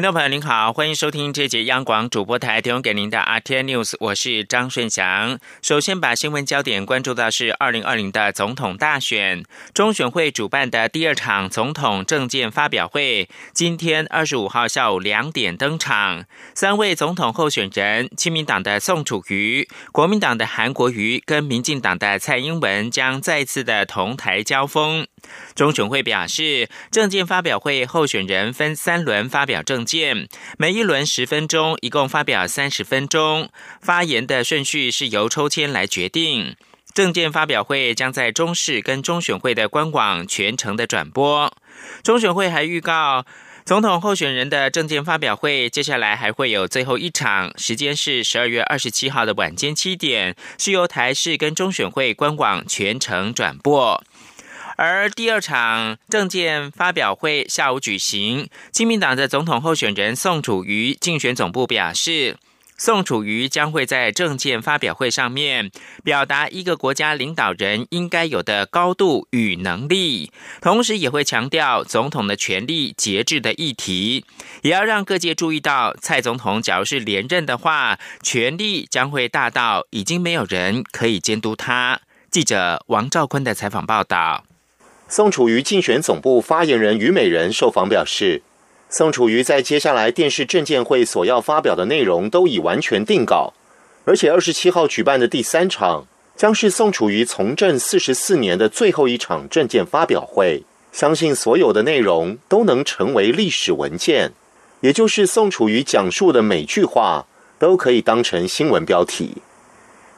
听众朋友您好，欢迎收听这节央广主播台提供给您的 RT News，我是张顺祥。首先把新闻焦点关注到是二零二零的总统大选，中选会主办的第二场总统政见发表会，今天二十五号下午两点登场。三位总统候选人，亲民党的宋楚瑜、国民党的韩国瑜跟民进党的蔡英文将再次的同台交锋。中选会表示，证件发表会候选人分三轮发表证件，每一轮十分钟，一共发表三十分钟。发言的顺序是由抽签来决定。证件发表会将在中视跟中选会的官网全程的转播。中选会还预告，总统候选人的证件发表会接下来还会有最后一场，时间是十二月二十七号的晚间七点，是由台视跟中选会官网全程转播。而第二场政见发表会下午举行，亲民党的总统候选人宋楚瑜竞选总部表示，宋楚瑜将会在政见发表会上面表达一个国家领导人应该有的高度与能力，同时也会强调总统的权力节制的议题，也要让各界注意到，蔡总统假如是连任的话，权力将会大到已经没有人可以监督他。记者王兆坤的采访报道。宋楚瑜竞选总部发言人于美人受访表示，宋楚瑜在接下来电视政见会所要发表的内容都已完全定稿，而且二十七号举办的第三场将是宋楚瑜从政四十四年的最后一场政见发表会，相信所有的内容都能成为历史文件，也就是宋楚瑜讲述的每句话都可以当成新闻标题。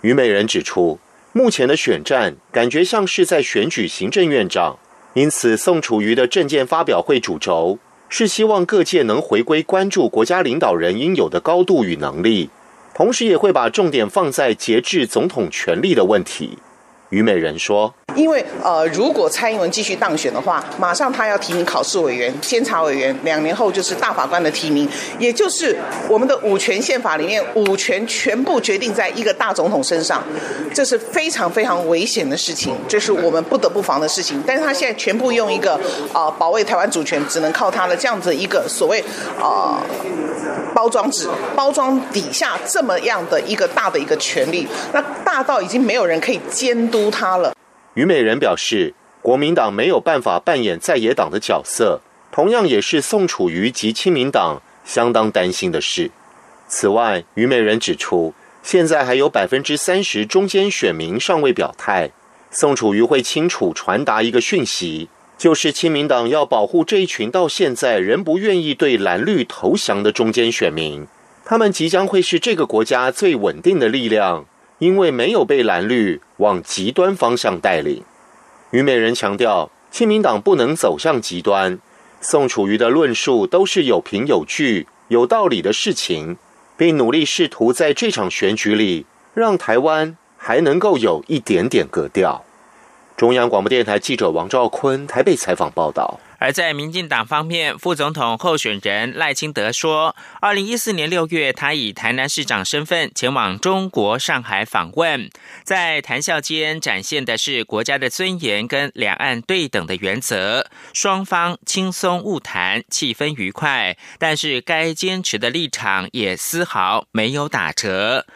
于美人指出。目前的选战感觉像是在选举行政院长，因此宋楚瑜的政见发表会主轴是希望各界能回归关注国家领导人应有的高度与能力，同时也会把重点放在节制总统权力的问题。虞美人说。因为呃，如果蔡英文继续当选的话，马上他要提名考试委员、监察委员，两年后就是大法官的提名，也就是我们的五权宪法里面，五权全部决定在一个大总统身上，这是非常非常危险的事情，这是我们不得不防的事情。但是他现在全部用一个啊，保卫台湾主权只能靠他的这样子一个所谓啊包装纸，包装底下这么样的一个大的一个权利，那大到已经没有人可以监督他了。虞美人表示，国民党没有办法扮演在野党的角色，同样也是宋楚瑜及亲民党相当担心的事。此外，虞美人指出，现在还有百分之三十中间选民尚未表态，宋楚瑜会清楚传达一个讯息，就是亲民党要保护这一群到现在仍不愿意对蓝绿投降的中间选民，他们即将会是这个国家最稳定的力量。因为没有被蓝绿往极端方向带领，虞美人强调，亲民党不能走向极端。宋楚瑜的论述都是有凭有据、有道理的事情，并努力试图在这场选举里让台湾还能够有一点点格调。中央广播电台记者王兆坤台北采访报道。而在民进党方面，副总统候选人赖清德说，二零一四年六月，他以台南市长身份前往中国上海访问，在谈笑间展现的是国家的尊严跟两岸对等的原则，双方轻松晤谈，气氛愉快，但是该坚持的立场也丝毫没有打折。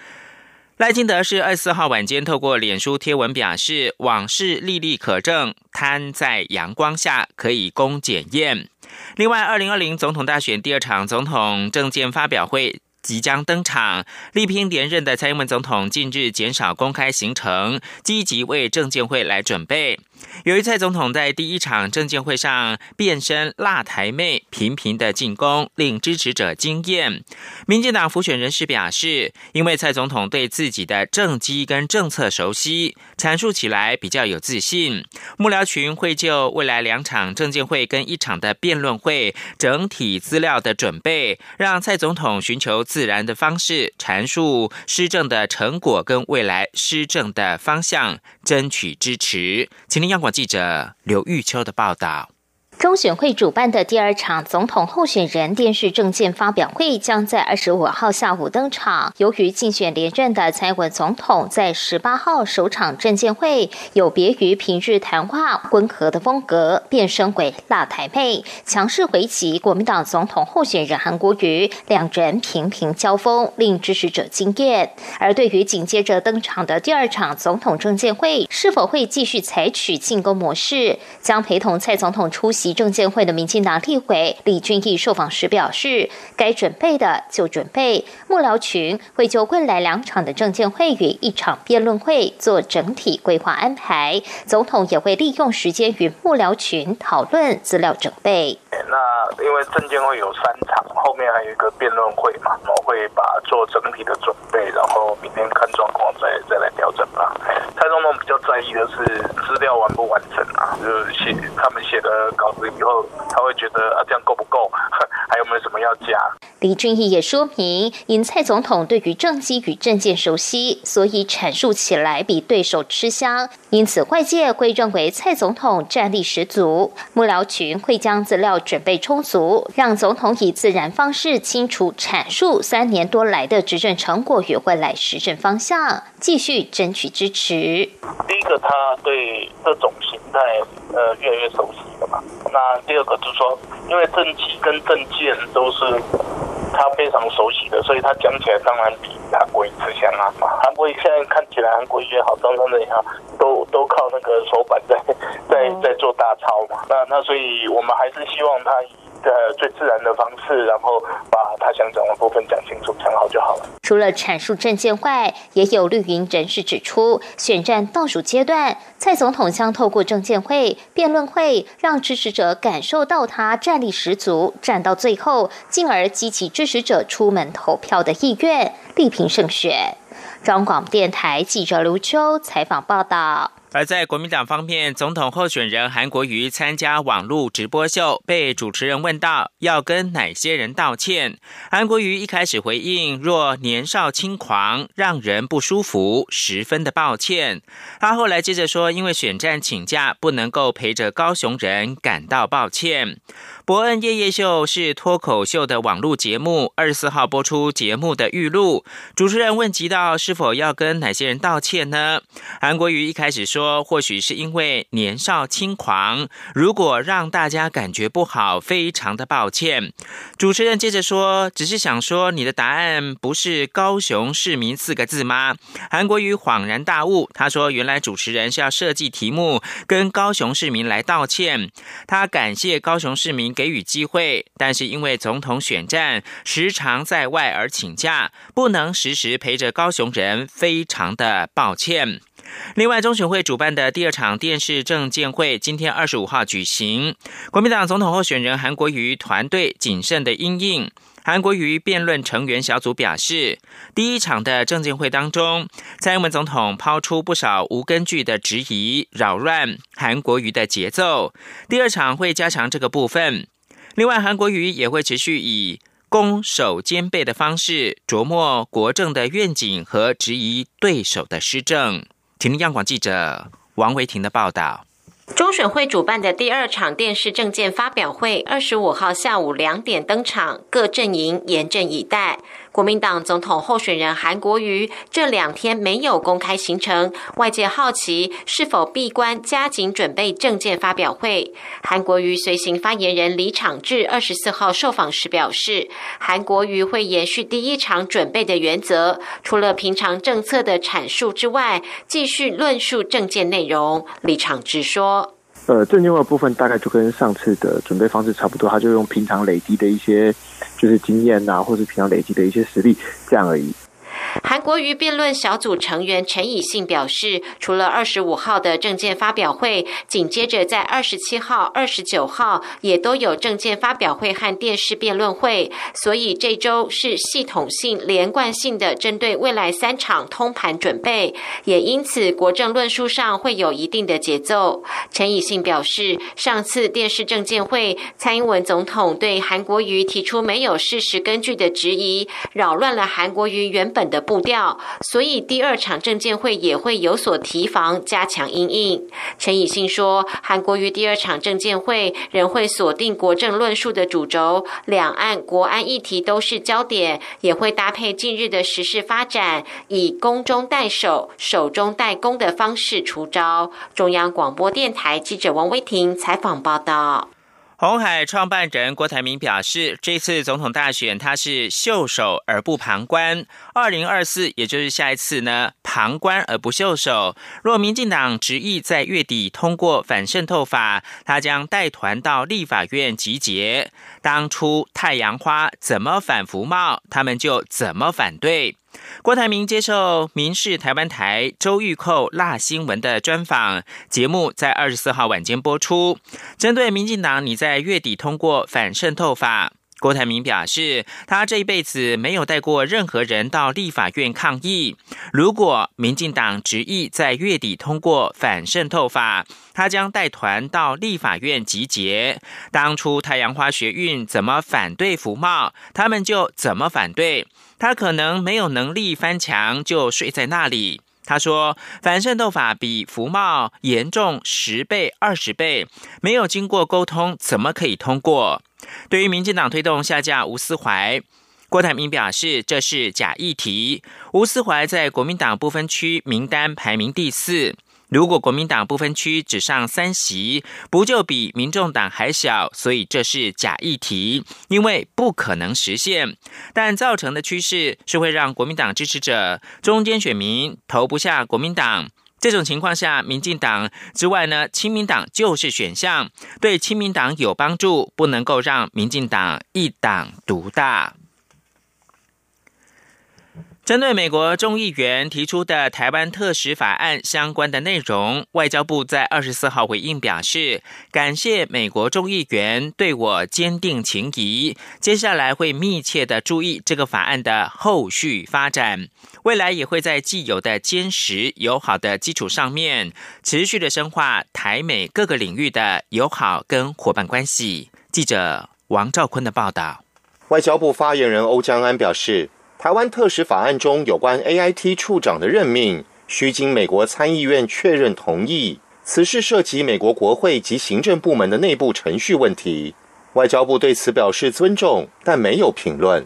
赖清德是二十四号晚间透过脸书贴文表示，往事历历可证，摊在阳光下可以供检验。另外，二零二零总统大选第二场总统政见发表会。即将登场，力拼连任的蔡英文总统近日减少公开行程，积极为政见会来准备。由于蔡总统在第一场政见会上变身辣台妹，频频的进攻，令支持者惊艳。民进党辅选人士表示，因为蔡总统对自己的政绩跟政策熟悉，阐述起来比较有自信。幕僚群会就未来两场政见会跟一场的辩论会整体资料的准备，让蔡总统寻求。自然的方式阐述施政的成果跟未来施政的方向，争取支持。请听央广记者刘玉秋的报道。中选会主办的第二场总统候选人电视政见发表会将在二十五号下午登场。由于竞选连任的蔡文总统在十八号首场政见会有别于平日谈话温和的风格，变身为辣台妹，强势回击国民党总统候选人韩国瑜，两人频频交锋，令支持者惊艳。而对于紧接着登场的第二场总统政见会，是否会继续采取进攻模式，将陪同蔡总统出席？及证监会的民进党立委李俊义受访时表示，该准备的就准备，幕僚群会就未来两场的证监会与一场辩论会做整体规划安排，总统也会利用时间与幕僚群讨论资料准备。因为证监会有三场，后面还有一个辩论会嘛，我会把做整体的准备，然后明天看状况再再来调整吧。蔡总统比较在意的是资料完不完整啊，就是写他们写的稿子。以后他会觉得啊，这样够不够？还有没有什么要加？李俊毅也说明，因蔡总统对于政绩与政见熟悉，所以阐述起来比对手吃香。因此外界会认为蔡总统战力十足，幕僚群会将资料准备充足，让总统以自然方式清楚阐述三年多来的执政成果与未来施政方向，继续争取支持。第一个，他对这种形态呃越来越熟悉了嘛。那第二个就是说，因为政绩跟政见都是他非常熟悉的，所以他讲起来当然比他贵瑜吃香啊。韩国现在看起来韩国瑜也好，张张的也好，都都靠那个手板在在在做大操嘛。那那所以我们还是希望他。呃，最自然的方式，然后把他想讲的部分讲清楚、讲好就好了。除了阐述政见外，也有绿营人士指出，选战倒数阶段，蔡总统将透过政见会、辩论会，让支持者感受到他战力十足，战到最后，进而激起支持者出门投票的意愿，力拼胜选。中广电台记者刘秋采访报道。而在国民党方面，总统候选人韩国瑜参加网络直播秀，被主持人问到要跟哪些人道歉。韩国瑜一开始回应：若年少轻狂，让人不舒服，十分的抱歉。他后来接着说，因为选战请假，不能够陪着高雄人，感到抱歉。伯恩夜夜秀是脱口秀的网络节目，二十四号播出节目的预录。主持人问及到是否要跟哪些人道歉呢？韩国瑜一开始说，或许是因为年少轻狂，如果让大家感觉不好，非常的抱歉。主持人接着说，只是想说你的答案不是高雄市民四个字吗？韩国瑜恍然大悟，他说原来主持人是要设计题目跟高雄市民来道歉。他感谢高雄市民。给予机会，但是因为总统选战时常在外而请假，不能时时陪着高雄人，非常的抱歉。另外，中选会主办的第二场电视政见会今天二十五号举行，国民党总统候选人韩国瑜团队谨慎的应应。韩国瑜辩论成员小组表示，第一场的政见会当中，蔡英文总统抛出不少无根据的质疑，扰乱韩国瑜的节奏。第二场会加强这个部分。另外，韩国瑜也会持续以攻守兼备的方式琢磨国政的愿景和质疑对手的施政。听央广记者王维婷的报道。中选会主办的第二场电视政见发表会，二十五号下午两点登场，各阵营严阵以待。国民党总统候选人韩国瑜这两天没有公开行程，外界好奇是否闭关加紧准备政见发表会。韩国瑜随行发言人李长志二十四号受访时表示，韩国瑜会延续第一场准备的原则，除了平常政策的阐述之外，继续论述政见内容。李长志说。呃，正经的部分大概就跟上次的准备方式差不多，他就用平常累积的一些就是经验呐，或者平常累积的一些实力这样而已。韩国瑜辩论小组成员陈以信表示，除了二十五号的政见发表会，紧接着在二十七号、二十九号也都有政见发表会和电视辩论会，所以这周是系统性、连贯性的针对未来三场通盘准备，也因此国政论述上会有一定的节奏。陈以信表示，上次电视政见会，蔡英文总统对韩国瑜提出没有事实根据的质疑，扰乱了韩国瑜原本的。步调，所以第二场证监会也会有所提防，加强应应。陈以信说，韩国于第二场证监会仍会锁定国政论述的主轴，两岸国安议题都是焦点，也会搭配近日的时事发展，以攻中代守、守中代攻的方式出招。中央广播电台记者王威婷采访报道。红海创办人郭台铭表示，这次总统大选他是袖手而不旁观。二零二四，也就是下一次呢，旁观而不袖手。若民进党执意在月底通过反渗透法，他将带团到立法院集结。当初太阳花怎么反服贸，他们就怎么反对。郭台铭接受民视台湾台周玉蔻辣新闻的专访，节目在二十四号晚间播出。针对民进党你在月底通过反渗透法，郭台铭表示，他这一辈子没有带过任何人到立法院抗议。如果民进党执意在月底通过反渗透法，他将带团到立法院集结。当初太阳花学运怎么反对服贸，他们就怎么反对。他可能没有能力翻墙，就睡在那里。他说：“反渗透法比服贸严重十倍、二十倍，没有经过沟通，怎么可以通过？”对于民进党推动下架吴思怀，郭台铭表示这是假议题。吴思怀在国民党不分区名单排名第四。如果国民党不分区只上三席，不就比民众党还小？所以这是假议题，因为不可能实现。但造成的趋势是会让国民党支持者中间选民投不下国民党。这种情况下，民进党之外呢，亲民党就是选项，对亲民党有帮助，不能够让民进党一党独大。针对美国众议员提出的台湾特使法案相关的内容，外交部在二十四号回应表示，感谢美国众议员对我坚定情谊，接下来会密切的注意这个法案的后续发展，未来也会在既有的坚实友好的基础上面，持续的深化台美各个领域的友好跟伙伴关系。记者王兆坤的报道，外交部发言人欧江安表示。台湾特使法案中有关 A I T 处长的任命，需经美国参议院确认同意。此事涉及美国国会及行政部门的内部程序问题，外交部对此表示尊重，但没有评论。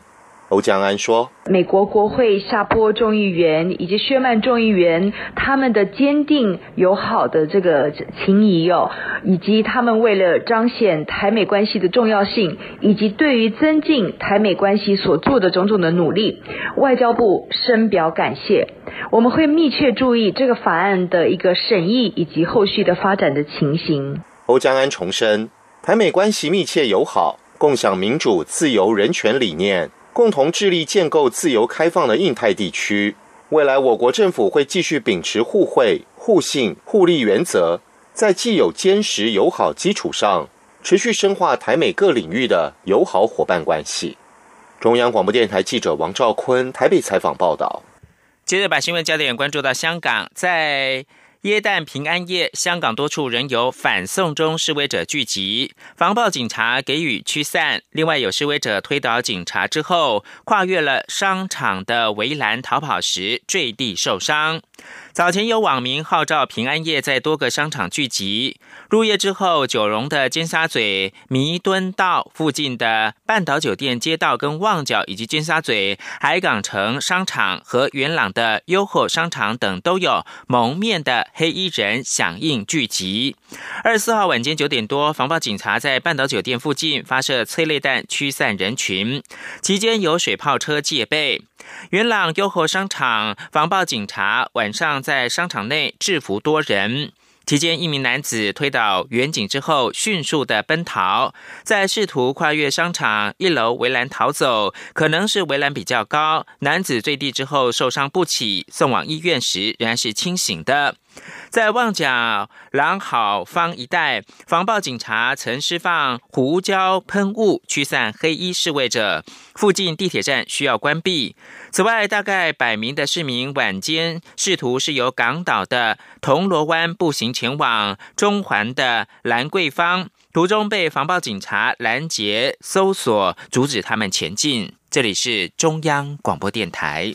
欧江安说：“美国国会夏波众议员以及薛曼众议员他们的坚定友好的这个情谊哦，以及他们为了彰显台美关系的重要性，以及对于增进台美关系所做的种种的努力，外交部深表感谢。我们会密切注意这个法案的一个审议以及后续的发展的情形。”欧江安重申，台美关系密切友好，共享民主、自由、人权理念。共同致力建构自由开放的印太地区。未来，我国政府会继续秉持互惠、互信、互利原则，在既有坚实友好基础上，持续深化台美各领域的友好伙伴关系。中央广播电台记者王兆坤台北采访报道。接着，把新闻焦点关注到香港，在。耶诞平安夜，香港多处仍有反送中示威者聚集，防暴警察给予驱散。另外，有示威者推倒警察之后，跨越了商场的围栏逃跑时坠地受伤。早前有网民号召平安夜在多个商场聚集。入夜之后，九龙的尖沙咀弥敦道附近的半岛酒店街道、跟旺角以及尖沙咀海港城商场和元朗的优厚商场等，都有蒙面的黑衣人响应聚集。二十四号晚间九点多，防暴警察在半岛酒店附近发射催泪弹驱散人群，期间有水炮车戒备。元朗优厚商场防暴警察晚上在商场内制服多人，期间一名男子推倒远景之后，迅速的奔逃，在试图跨越商场一楼围栏逃走，可能是围栏比较高，男子坠地之后受伤不起，送往医院时仍然是清醒的。在旺角朗好坊一带，防暴警察曾释放胡椒喷雾驱散黑衣示威者，附近地铁站需要关闭。此外，大概百名的市民晚间试图是由港岛的铜锣湾步行前往中环的兰桂坊，途中被防暴警察拦截搜索，阻止他们前进。这里是中央广播电台。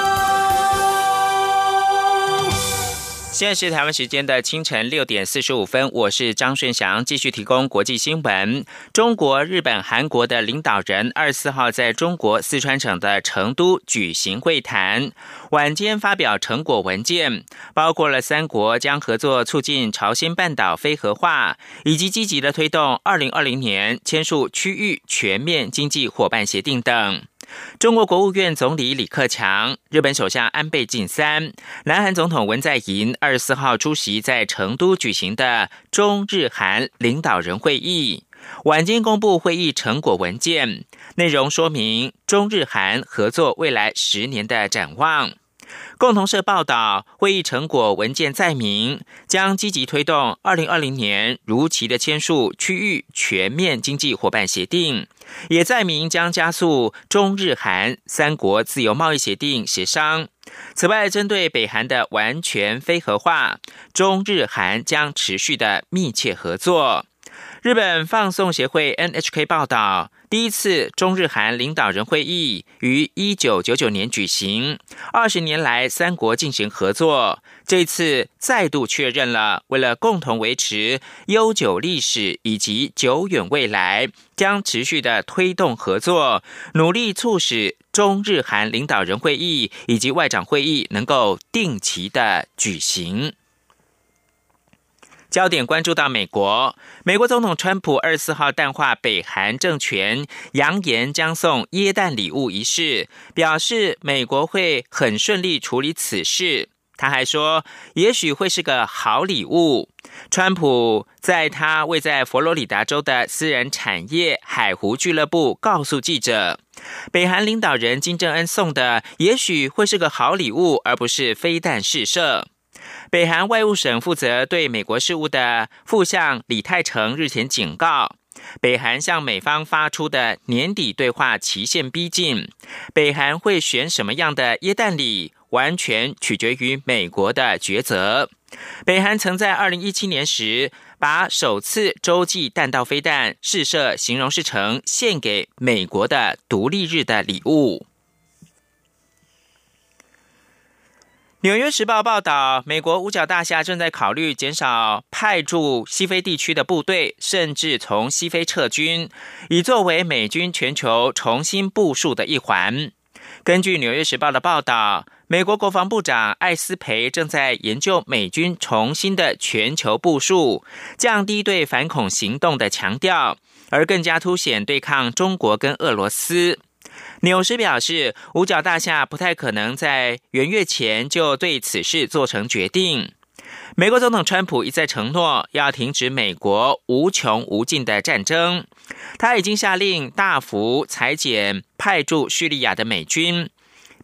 现在是台湾时间的清晨六点四十五分，我是张顺祥，继续提供国际新闻。中国、日本、韩国的领导人二十四号在中国四川省的成都举行会谈，晚间发表成果文件，包括了三国将合作促进朝鲜半岛非核化，以及积极的推动二零二零年签署区域全面经济伙伴协定等。中国国务院总理李克强、日本首相安倍晋三、南韩总统文在寅二十四号出席在成都举行的中日韩领导人会议，晚间公布会议成果文件，内容说明中日韩合作未来十年的展望。共同社报道，会议成果文件载明，将积极推动二零二零年如期的签署区域全面经济伙伴协定，也载明将加速中日韩三国自由贸易协定协商。此外，针对北韩的完全非核化，中日韩将持续的密切合作。日本放送协会 NHK 报道。第一次中日韩领导人会议于一九九九年举行，二十年来三国进行合作。这次再度确认了，为了共同维持悠久历史以及久远未来，将持续的推动合作，努力促使中日韩领导人会议以及外长会议能够定期的举行。焦点关注到美国，美国总统川普二十四号淡化北韩政权扬言将送耶诞礼物一事，表示美国会很顺利处理此事。他还说，也许会是个好礼物。川普在他位在佛罗里达州的私人产业海湖俱乐部告诉记者，北韩领导人金正恩送的也许会是个好礼物，而不是飞弹试射。北韩外务省负责对美国事务的副相李泰成日前警告，北韩向美方发出的年底对话期限逼近，北韩会选什么样的耶诞礼，完全取决于美国的抉择。北韩曾在二零一七年时，把首次洲际弹道飞弹试射形容是成献给美国的独立日的礼物。纽约时报报道，美国五角大厦正在考虑减少派驻西非地区的部队，甚至从西非撤军，以作为美军全球重新部署的一环。根据纽约时报的报道，美国国防部长艾斯培正在研究美军重新的全球部署，降低对反恐行动的强调，而更加凸显对抗中国跟俄罗斯。纽时表示，五角大厦不太可能在元月前就对此事做成决定。美国总统川普一再承诺要停止美国无穷无尽的战争，他已经下令大幅裁减派驻叙利亚的美军，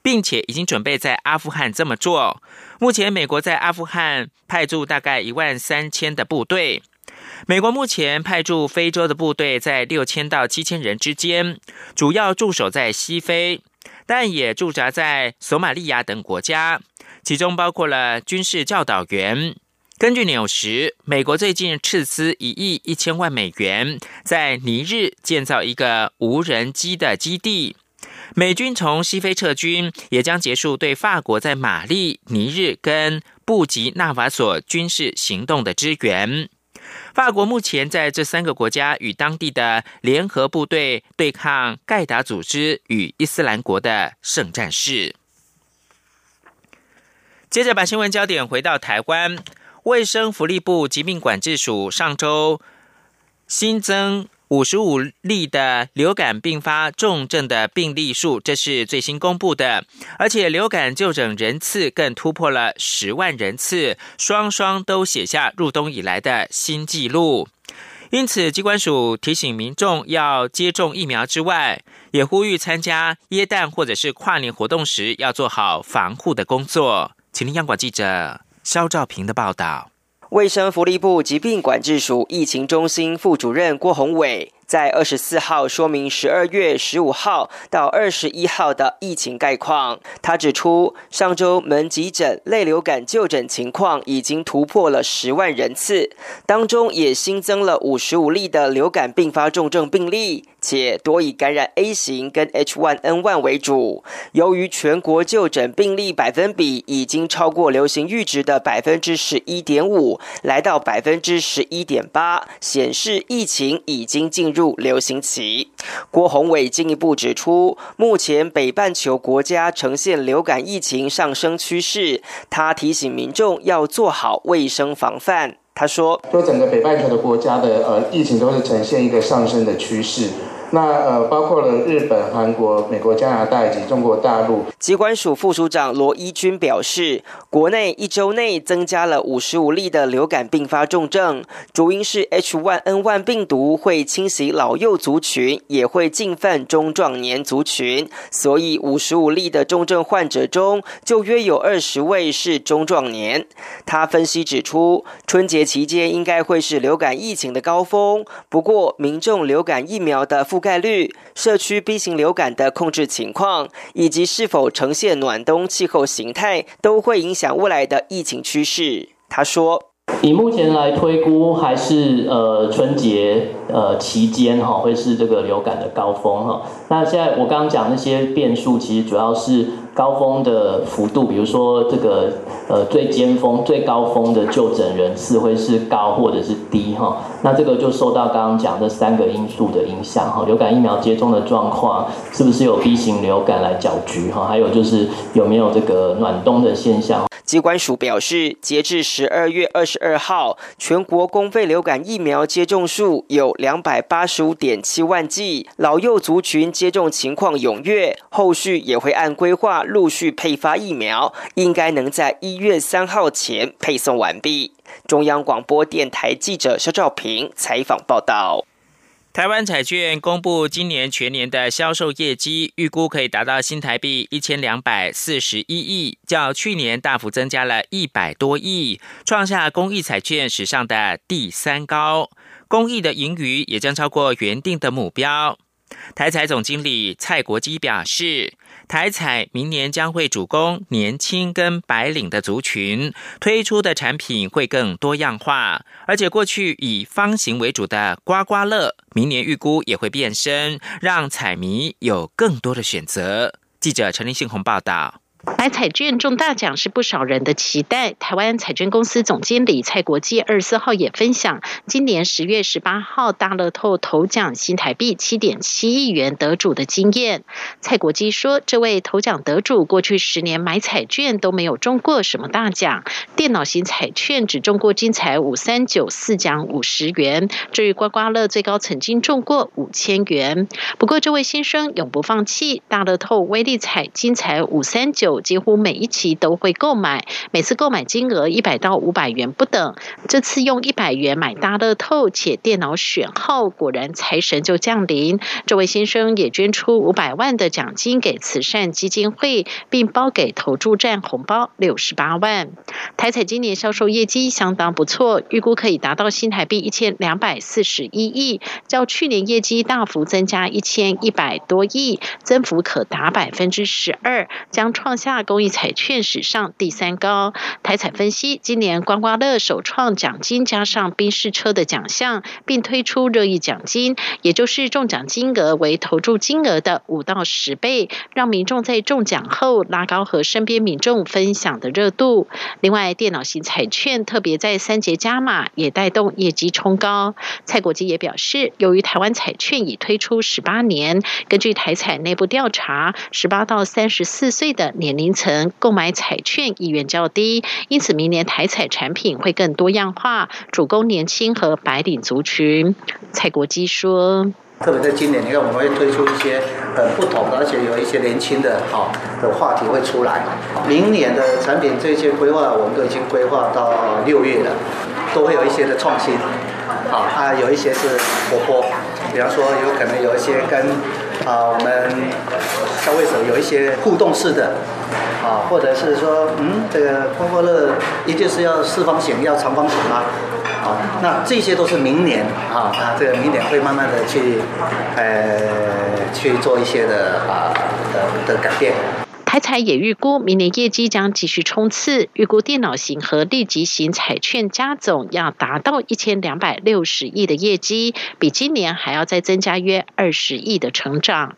并且已经准备在阿富汗这么做。目前，美国在阿富汗派驻大概一万三千的部队。美国目前派驻非洲的部队在六千到七千人之间，主要驻守在西非，但也驻扎在索马利亚等国家，其中包括了军事教导员。根据纽时，美国最近斥资一亿一千万美元，在尼日建造一个无人机的基地。美军从西非撤军，也将结束对法国在马利、尼日跟布吉纳法索军事行动的支援。法国目前在这三个国家与当地的联合部队对抗盖达组织与伊斯兰国的圣战士。接着把新闻焦点回到台湾，卫生福利部疾病管制署上周新增。五十五例的流感并发重症的病例数，这是最新公布的，而且流感就诊人次更突破了十万人次，双双都写下入冬以来的新纪录。因此，机关署提醒民众要接种疫苗之外，也呼吁参加耶诞或者是跨年活动时要做好防护的工作。请听央广记者肖兆平的报道。卫生福利部疾病管制署疫情中心副主任郭宏伟在二十四号说明十二月十五号到二十一号的疫情概况。他指出，上周门急诊类流感就诊情况已经突破了十万人次，当中也新增了五十五例的流感并发重症病例。且多以感染 A 型跟 H1N1 为主。由于全国就诊病例百分比已经超过流行阈值的百分之十一点五，来到百分之十一点八，显示疫情已经进入入流行期。郭宏伟进一步指出，目前北半球国家呈现流感疫情上升趋势，他提醒民众要做好卫生防范。他说：“说整个北半球的国家的呃疫情都是呈现一个上升的趋势。”那呃，包括了日本、韩国、美国、加拿大以及中国大陆。机关署副署长罗一军表示，国内一周内增加了五十五例的流感并发重症，主因是 H1N1 病毒会侵袭老幼族群，也会进犯中壮年族群，所以五十五例的重症患者中，就约有二十位是中壮年。他分析指出，春节期间应该会是流感疫情的高峰，不过民众流感疫苗的覆盖率、社区 B 型流感的控制情况，以及是否呈现暖冬气候形态，都会影响未来的疫情趋势。他说：“以目前来推估，还是呃春节呃期间哈，会是这个流感的高峰哈。那现在我刚刚讲那些变数，其实主要是。”高峰的幅度，比如说这个呃最尖峰、最高峰的就诊人次会是高或者是低哈，那这个就受到刚刚讲的三个因素的影响哈，流感疫苗接种的状况是不是有 B 型流感来搅局哈，还有就是有没有这个暖冬的现象。机关署表示，截至十二月二十二号，全国公费流感疫苗接种数有两百八十五点七万剂，老幼族群接种情况踊跃，后续也会按规划陆续配发疫苗，应该能在一月三号前配送完毕。中央广播电台记者肖兆平采访报道。台湾彩券公布今年全年的销售业绩，预估可以达到新台币一千两百四十一亿，较去年大幅增加了一百多亿，创下公益彩券史上的第三高。公益的盈余也将超过原定的目标。台彩总经理蔡国基表示，台彩明年将会主攻年轻跟白领的族群，推出的产品会更多样化，而且过去以方形为主的刮刮乐，明年预估也会变身，让彩迷有更多的选择。记者陈林信鸿报道。买彩券中大奖是不少人的期待。台湾彩券公司总经理蔡国际二十四号也分享，今年十月十八号大乐透头奖新台币七点七亿元得主的经验。蔡国基说，这位头奖得主过去十年买彩券都没有中过什么大奖，电脑型彩券只中过金彩五三九四奖五十元，至于刮刮乐最高曾经中过五千元。不过这位先生永不放弃，大乐透威力彩金彩五三九。几乎每一期都会购买，每次购买金额一百到五百元不等。这次用一百元买大乐透，且电脑选号，果然财神就降临。这位先生也捐出五百万的奖金给慈善基金会，并包给投注站红包六十八万。台彩今年销售业绩相当不错，预估可以达到新台币一千两百四十一亿，较去年业绩大幅增加一千一百多亿，增幅可达百分之十二，将创。下公益彩券史上第三高。台彩分析，今年刮刮乐首创奖金加上宾士车的奖项，并推出热议奖金，也就是中奖金额为投注金额的五到十倍，让民众在中奖后拉高和身边民众分享的热度。另外，电脑型彩券特别在三节加码，也带动业绩冲高。蔡国基也表示，由于台湾彩券已推出十八年，根据台彩内部调查，十八到三十四岁的年年龄层购买彩券意愿较低，因此明年台彩产品会更多样化，主攻年轻和白领族群。蔡国基说：“特别在今年，你看我们会推出一些很不同的，而且有一些年轻的哈的话题会出来。明年的产品这些规划，我们都已经规划到六月了，都会有一些的创新。好啊，有一些是活泼，比方说有可能有一些跟。”啊，我们消费者有一些互动式的，啊，或者是说，嗯，这个刮刮乐一定是要四方形、要长方形吗？啊，那这些都是明年啊啊，这个明年会慢慢的去呃去做一些的啊的的改变。台彩也预估明年业绩将继续冲刺，预估电脑型和立即型彩券加总要达到一千两百六十亿的业绩，比今年还要再增加约二十亿的成长。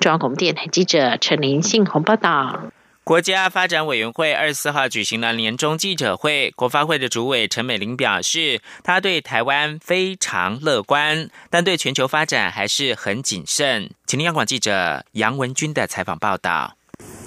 中央广播电台记者陈林信宏报道。国家发展委员会二十四号举行了年终记者会，国发会的主委陈美玲表示，他对台湾非常乐观，但对全球发展还是很谨慎。请听央广记者杨文军的采访报道。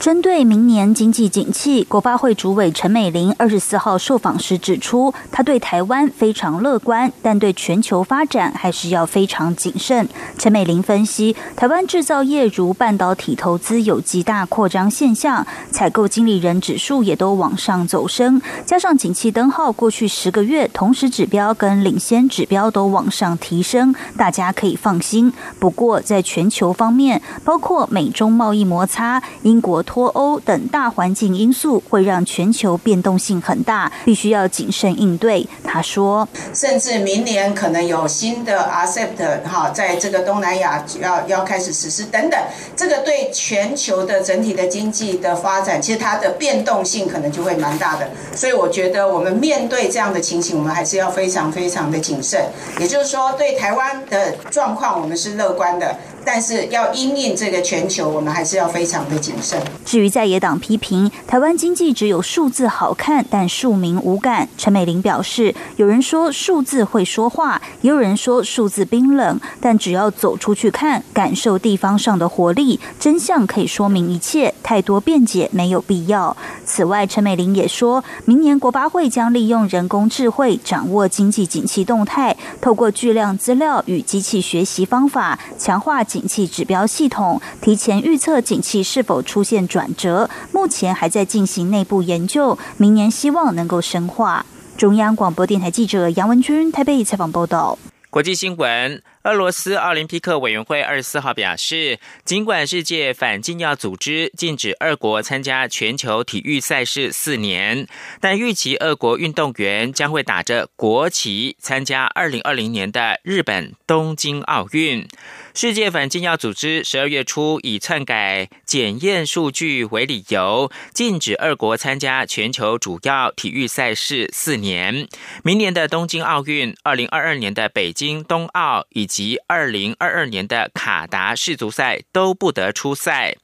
针对明年经济景气，国发会主委陈美玲二十四号受访时指出，他对台湾非常乐观，但对全球发展还是要非常谨慎。陈美玲分析，台湾制造业如半导体投资有极大扩张现象，采购经理人指数也都往上走升，加上景气灯号过去十个月同时指标跟领先指标都往上提升，大家可以放心。不过在全球方面，包括美中贸易摩擦、英国。脱欧等大环境因素会让全球变动性很大，必须要谨慎应对。他说，甚至明年可能有新的 ASEP 哈，在这个东南亚要要开始实施等等，这个对全球的整体的经济的发展，其实它的变动性可能就会蛮大的。所以我觉得我们面对这样的情形，我们还是要非常非常的谨慎。也就是说，对台湾的状况，我们是乐观的。但是要因应这个全球，我们还是要非常的谨慎。至于在野党批评台湾经济只有数字好看，但庶民无感，陈美玲表示，有人说数字会说话，也有人说数字冰冷，但只要走出去看，感受地方上的活力，真相可以说明一切，太多辩解没有必要。此外，陈美玲也说明年国八会将利用人工智慧掌握经济景气动态，透过巨量资料与机器学习方法，强化。景气指标系统提前预测景气是否出现转折，目前还在进行内部研究，明年希望能够深化。中央广播电台记者杨文军台北采访报道。国际新闻。俄罗斯奥林匹克委员会二十四号表示，尽管世界反禁药组织禁止俄国参加全球体育赛事四年，但预期俄国运动员将会打着国旗参加二零二零年的日本东京奥运。世界反禁药组织十二月初以篡改检验数据为理由，禁止俄国参加全球主要体育赛事四年。明年的东京奥运、二零二二年的北京冬奥以及二零二二年的卡达世足赛都不得出赛。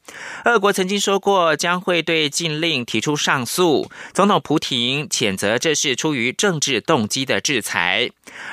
俄国曾经说过将会对禁令提出上诉。总统普廷谴责这是出于政治动机的制裁。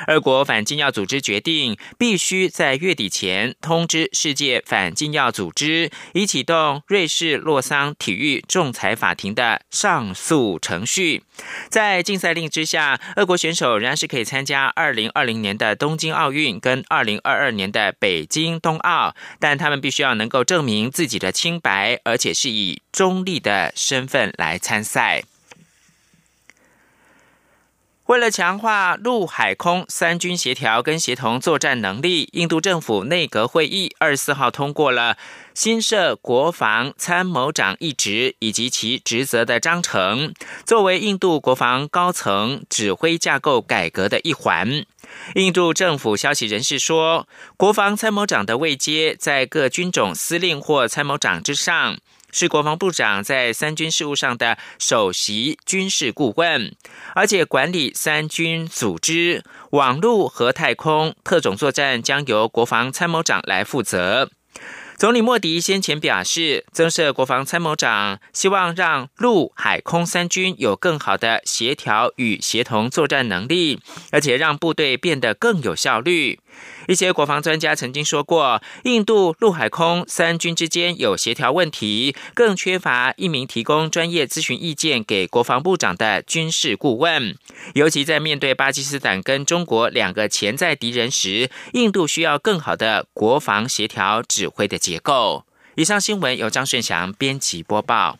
俄国反禁药组织决定必须在月底前通知世界反禁药组织，以启动瑞士洛桑体育仲裁法庭的上诉程序。在禁赛令之下，俄国选手仍然是可以参加二零二零年的东京奥运跟二零二二年的北京冬奥，但他们必须要能够证明自己的清白，而且是以中立的身份来参赛。为了强化陆海空三军协调跟协同作战能力，印度政府内阁会议二十四号通过了新设国防参谋长一职以及其职责的章程，作为印度国防高层指挥架构改革的一环。印度政府消息人士说，国防参谋长的位阶在各军种司令或参谋长之上。是国防部长在三军事务上的首席军事顾问，而且管理三军组织、网络和太空特种作战将由国防参谋长来负责。总理莫迪先前表示，增设国防参谋长，希望让陆海空三军有更好的协调与协同作战能力，而且让部队变得更有效率。一些国防专家曾经说过，印度陆海空三军之间有协调问题，更缺乏一名提供专业咨询意见给国防部长的军事顾问。尤其在面对巴基斯坦跟中国两个潜在敌人时，印度需要更好的国防协调指挥的结构。以上新闻由张顺祥编辑播报。